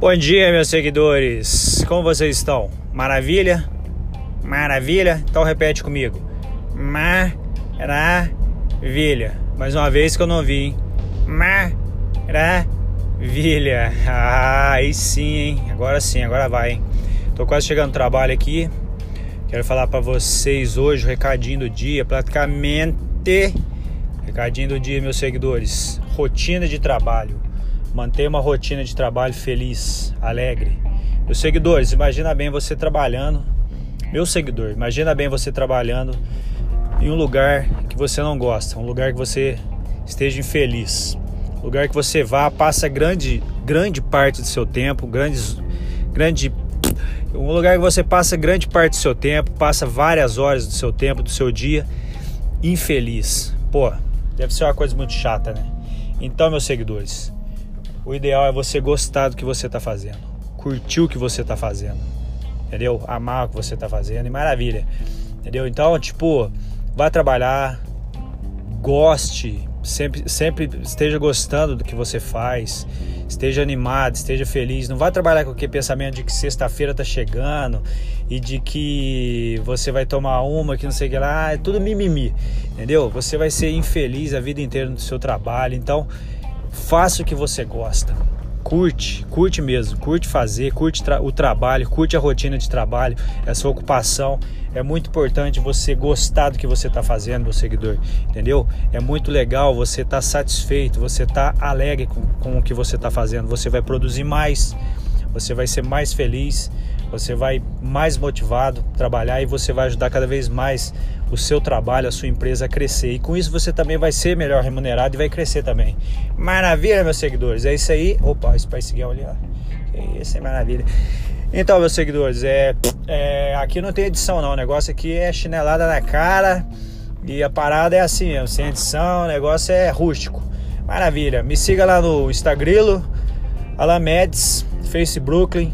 Bom dia, meus seguidores. Como vocês estão? Maravilha? Maravilha? Então repete comigo. Maravilha. Mais uma vez que eu não vi, hein? Maravilha. Ah, aí sim, hein? Agora sim, agora vai, hein? Tô quase chegando no trabalho aqui. Quero falar para vocês hoje o recadinho do dia, praticamente recadinho do dia, meus seguidores. Rotina de trabalho. Manter uma rotina de trabalho feliz, alegre. Meus seguidores, imagina bem você trabalhando. Meu seguidor, imagina bem você trabalhando em um lugar que você não gosta, um lugar que você esteja infeliz, lugar que você vá, passa grande, grande parte do seu tempo, grandes, grande, um lugar que você passa grande parte do seu tempo, passa várias horas do seu tempo, do seu dia, infeliz. Pô, deve ser uma coisa muito chata, né? Então, meus seguidores, o ideal é você gostar do que você está fazendo, curtir o que você está fazendo, entendeu? Amar o que você está fazendo e maravilha, entendeu? Então, tipo, vá trabalhar, goste, sempre, sempre esteja gostando do que você faz, esteja animado, esteja feliz. Não vá trabalhar com aquele pensamento de que sexta-feira está chegando e de que você vai tomar uma, que não sei o que lá, é tudo mimimi, entendeu? Você vai ser infeliz a vida inteira no seu trabalho, então faça o que você gosta. Curte, curte mesmo, curte fazer, curte tra o trabalho, curte a rotina de trabalho, essa ocupação. É muito importante você gostar do que você está fazendo, meu seguidor, entendeu? É muito legal você estar tá satisfeito, você estar tá alegre com, com o que você está fazendo. Você vai produzir mais, você vai ser mais feliz, você vai mais motivado trabalhar e você vai ajudar cada vez mais o seu trabalho, a sua empresa a crescer. E com isso você também vai ser melhor remunerado e vai crescer também. Maravilha, meus seguidores. É isso aí. Opa, Spice Girl ali, ó. Isso, é maravilha. Então, meus seguidores, é, é, aqui não tem edição não. O negócio aqui é chinelada na cara. E a parada é assim mesmo, sem edição, o negócio é rústico. Maravilha. Me siga lá no Instagrilo, Alamedes, Face Brooklyn,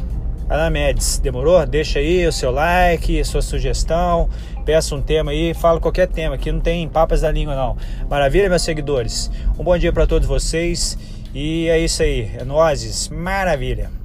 Alamedes. Demorou? Deixa aí o seu like, sua sugestão, peça um tema aí, fala qualquer tema, aqui não tem papas da língua não. Maravilha, meus seguidores. Um bom dia para todos vocês e é isso aí. É nozes. Maravilha.